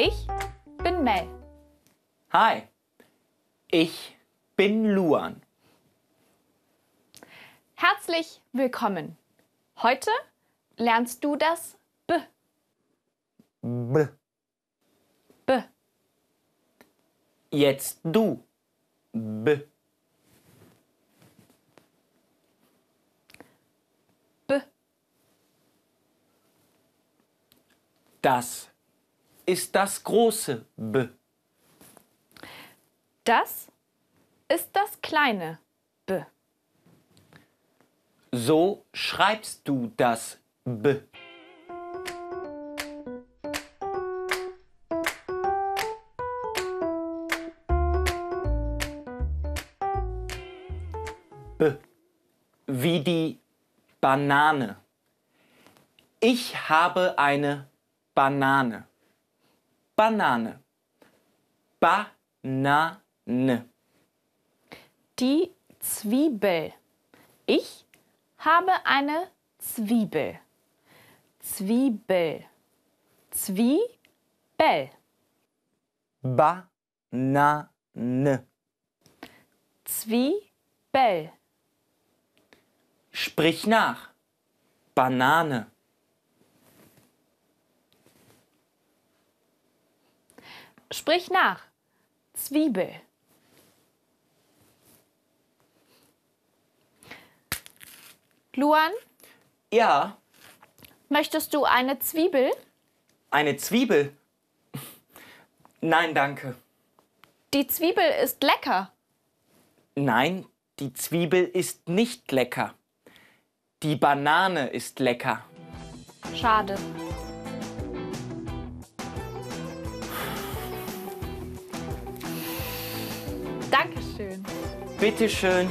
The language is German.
Ich bin Mel. Hi, ich bin Luan. Herzlich willkommen. Heute lernst du das B. B. B. Jetzt du. B. B. Das ist das große B. Das ist das kleine B. So schreibst du das B. B. Wie die Banane. Ich habe eine Banane. Banane. Banane. Die Zwiebel. Ich habe eine Zwiebel. Zwiebel. Zwiebel. Banane. Zwiebel. Sprich nach. Banane. Sprich nach. Zwiebel. Luan, Ja, möchtest du eine Zwiebel? eine Zwiebel. Nein, danke. Die Zwiebel ist lecker. Nein, die Zwiebel ist nicht lecker. Die Banane ist lecker. Schade. Bitteschön.